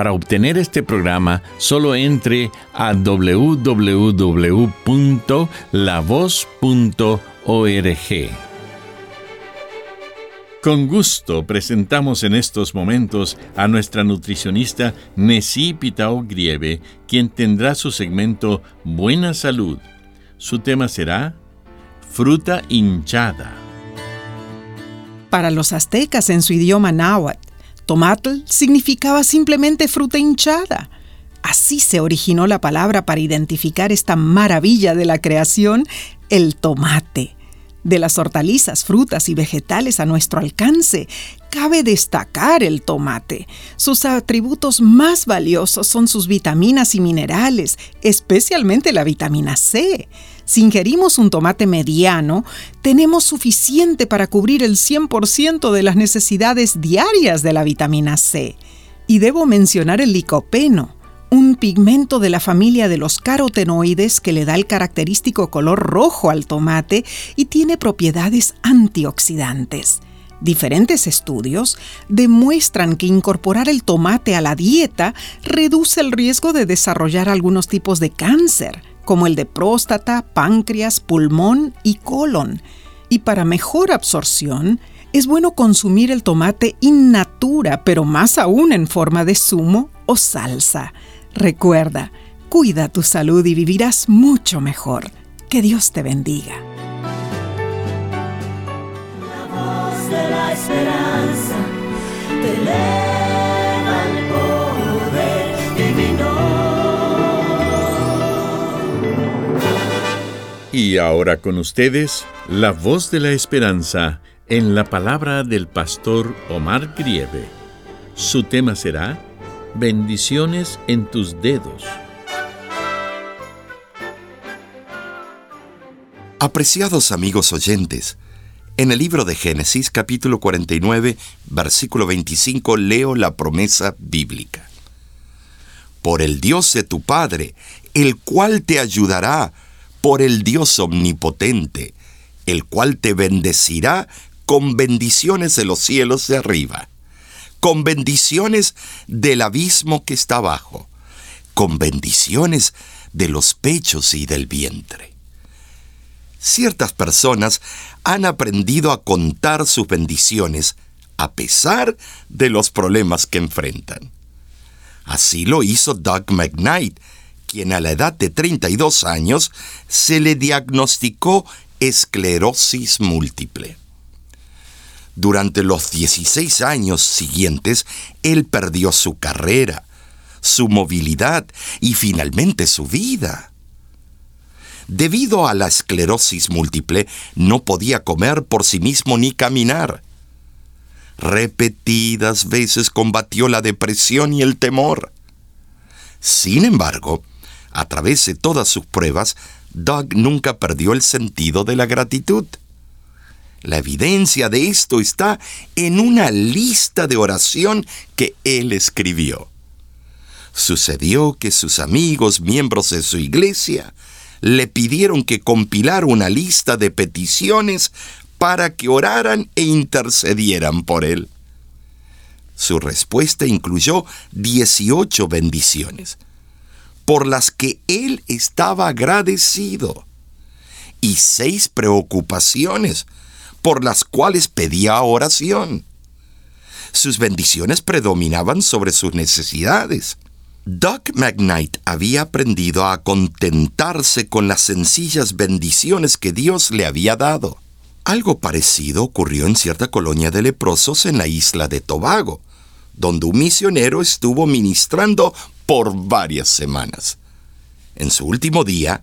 Para obtener este programa, solo entre a www.lavoz.org. Con gusto presentamos en estos momentos a nuestra nutricionista Nessie Pitao Grieve, quien tendrá su segmento Buena Salud. Su tema será Fruta hinchada. Para los aztecas en su idioma náhuatl, Tomatl significaba simplemente fruta hinchada. Así se originó la palabra para identificar esta maravilla de la creación, el tomate. De las hortalizas, frutas y vegetales a nuestro alcance, cabe destacar el tomate. Sus atributos más valiosos son sus vitaminas y minerales, especialmente la vitamina C. Si ingerimos un tomate mediano, tenemos suficiente para cubrir el 100% de las necesidades diarias de la vitamina C. Y debo mencionar el licopeno, un pigmento de la familia de los carotenoides que le da el característico color rojo al tomate y tiene propiedades antioxidantes. Diferentes estudios demuestran que incorporar el tomate a la dieta reduce el riesgo de desarrollar algunos tipos de cáncer, como el de próstata, páncreas, pulmón y colon. Y para mejor absorción, es bueno consumir el tomate in natura, pero más aún en forma de zumo o salsa. Recuerda, cuida tu salud y vivirás mucho mejor. Que Dios te bendiga. La voz de la esperanza te Y ahora con ustedes, la voz de la esperanza en la palabra del pastor Omar Grieve. Su tema será Bendiciones en tus dedos. Apreciados amigos oyentes, en el libro de Génesis capítulo 49, versículo 25 leo la promesa bíblica. Por el Dios de tu Padre, el cual te ayudará por el Dios omnipotente, el cual te bendecirá con bendiciones de los cielos de arriba, con bendiciones del abismo que está abajo, con bendiciones de los pechos y del vientre. Ciertas personas han aprendido a contar sus bendiciones a pesar de los problemas que enfrentan. Así lo hizo Doug McKnight, quien a la edad de 32 años se le diagnosticó esclerosis múltiple. Durante los 16 años siguientes, él perdió su carrera, su movilidad y finalmente su vida. Debido a la esclerosis múltiple, no podía comer por sí mismo ni caminar. Repetidas veces combatió la depresión y el temor. Sin embargo, a través de todas sus pruebas, Doug nunca perdió el sentido de la gratitud. La evidencia de esto está en una lista de oración que él escribió. Sucedió que sus amigos, miembros de su iglesia, le pidieron que compilara una lista de peticiones para que oraran e intercedieran por él. Su respuesta incluyó 18 bendiciones por las que él estaba agradecido y seis preocupaciones por las cuales pedía oración. Sus bendiciones predominaban sobre sus necesidades. Doug McKnight había aprendido a contentarse con las sencillas bendiciones que Dios le había dado. Algo parecido ocurrió en cierta colonia de leprosos en la isla de Tobago, donde un misionero estuvo ministrando por varias semanas. En su último día,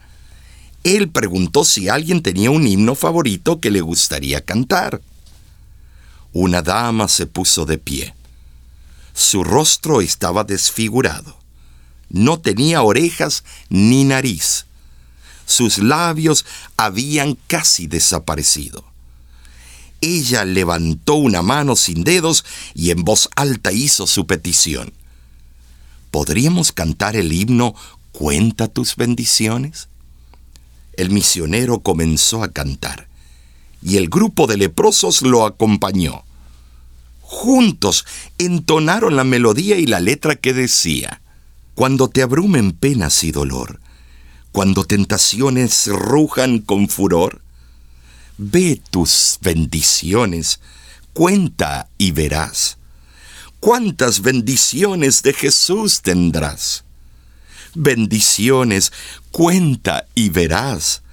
él preguntó si alguien tenía un himno favorito que le gustaría cantar. Una dama se puso de pie. Su rostro estaba desfigurado. No tenía orejas ni nariz. Sus labios habían casi desaparecido. Ella levantó una mano sin dedos y en voz alta hizo su petición. ¿Podríamos cantar el himno Cuenta tus bendiciones? El misionero comenzó a cantar y el grupo de leprosos lo acompañó. Juntos entonaron la melodía y la letra que decía, Cuando te abrumen penas y dolor, cuando tentaciones rujan con furor, ve tus bendiciones, cuenta y verás. Cuántas bendiciones de Jesús tendrás. Bendiciones, cuenta y verás.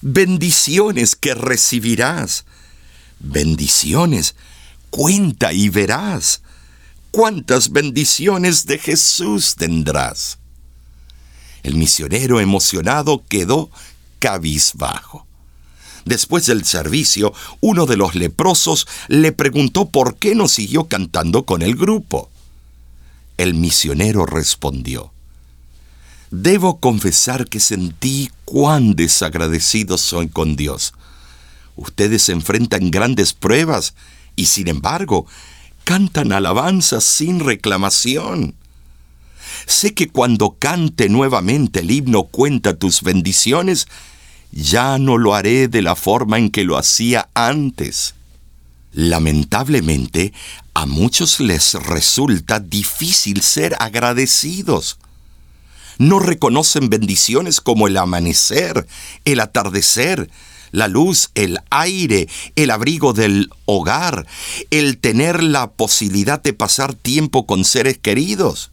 Bendiciones que recibirás. Bendiciones, cuenta y verás. Cuántas bendiciones de Jesús tendrás. El misionero emocionado quedó cabizbajo. Después del servicio, uno de los leprosos le preguntó por qué no siguió cantando con el grupo. El misionero respondió, Debo confesar que sentí cuán desagradecido soy con Dios. Ustedes enfrentan grandes pruebas y sin embargo cantan alabanzas sin reclamación. Sé que cuando cante nuevamente el himno Cuenta tus bendiciones, ya no lo haré de la forma en que lo hacía antes. Lamentablemente, a muchos les resulta difícil ser agradecidos. No reconocen bendiciones como el amanecer, el atardecer, la luz, el aire, el abrigo del hogar, el tener la posibilidad de pasar tiempo con seres queridos.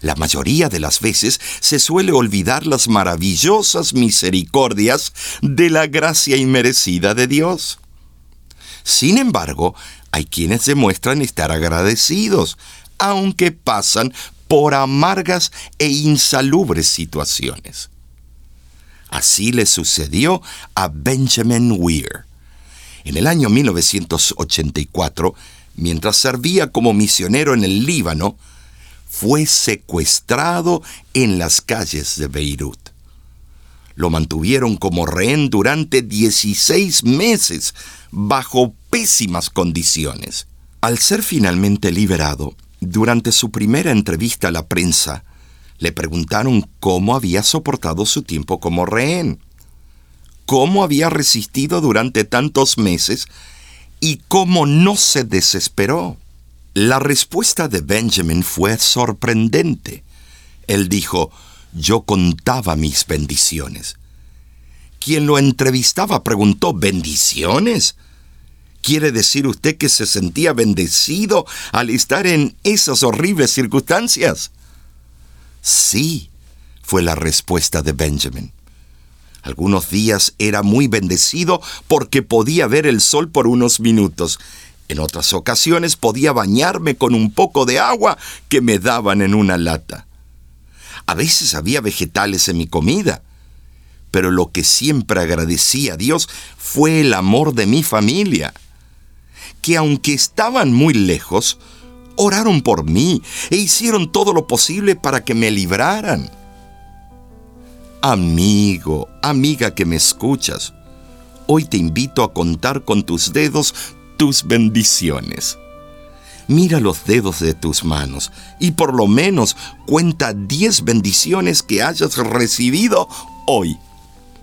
La mayoría de las veces se suele olvidar las maravillosas misericordias de la gracia inmerecida de Dios. Sin embargo, hay quienes demuestran estar agradecidos, aunque pasan por amargas e insalubres situaciones. Así le sucedió a Benjamin Weir. En el año 1984, mientras servía como misionero en el Líbano, fue secuestrado en las calles de Beirut. Lo mantuvieron como rehén durante 16 meses bajo pésimas condiciones. Al ser finalmente liberado, durante su primera entrevista a la prensa, le preguntaron cómo había soportado su tiempo como rehén, cómo había resistido durante tantos meses y cómo no se desesperó. La respuesta de Benjamin fue sorprendente. Él dijo, yo contaba mis bendiciones. Quien lo entrevistaba preguntó, ¿bendiciones? ¿Quiere decir usted que se sentía bendecido al estar en esas horribles circunstancias? Sí, fue la respuesta de Benjamin. Algunos días era muy bendecido porque podía ver el sol por unos minutos en otras ocasiones podía bañarme con un poco de agua que me daban en una lata. A veces había vegetales en mi comida, pero lo que siempre agradecí a Dios fue el amor de mi familia, que aunque estaban muy lejos, oraron por mí e hicieron todo lo posible para que me libraran. Amigo, amiga que me escuchas, hoy te invito a contar con tus dedos tus bendiciones. Mira los dedos de tus manos y por lo menos cuenta 10 bendiciones que hayas recibido hoy.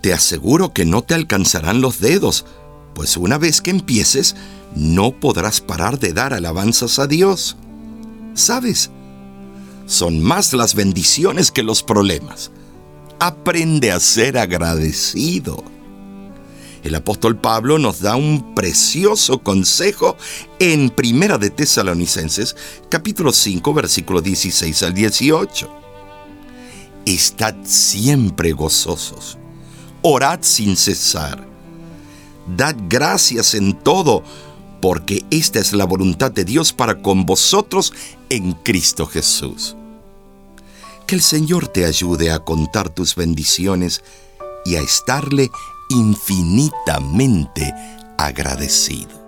Te aseguro que no te alcanzarán los dedos, pues una vez que empieces, no podrás parar de dar alabanzas a Dios. ¿Sabes? Son más las bendiciones que los problemas. Aprende a ser agradecido. El apóstol Pablo nos da un precioso consejo en Primera de Tesalonicenses, capítulo 5, versículo 16 al 18. Estad siempre gozosos, orad sin cesar, dad gracias en todo, porque esta es la voluntad de Dios para con vosotros en Cristo Jesús. Que el Señor te ayude a contar tus bendiciones y a estarle infinitamente agradecido.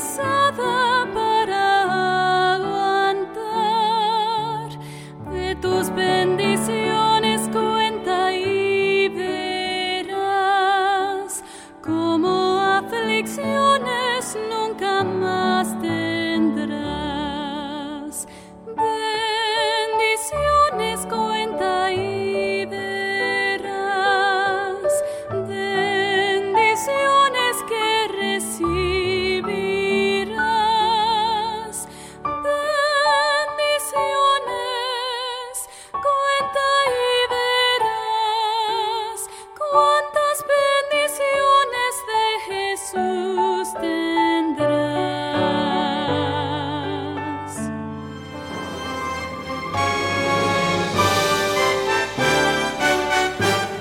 sun.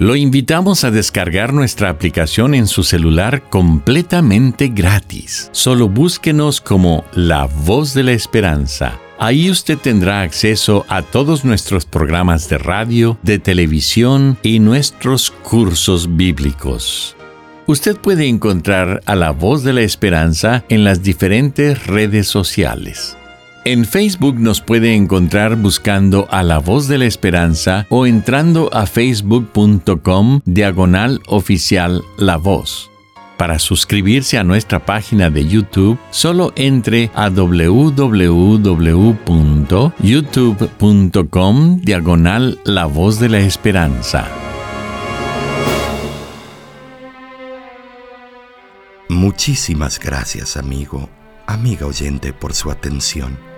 Lo invitamos a descargar nuestra aplicación en su celular completamente gratis. Solo búsquenos como La Voz de la Esperanza. Ahí usted tendrá acceso a todos nuestros programas de radio, de televisión y nuestros cursos bíblicos. Usted puede encontrar a La Voz de la Esperanza en las diferentes redes sociales. En Facebook nos puede encontrar buscando a la voz de la esperanza o entrando a facebook.com diagonal oficial la voz. Para suscribirse a nuestra página de YouTube, solo entre a www.youtube.com diagonal la voz de la esperanza. Muchísimas gracias, amigo, amiga oyente, por su atención.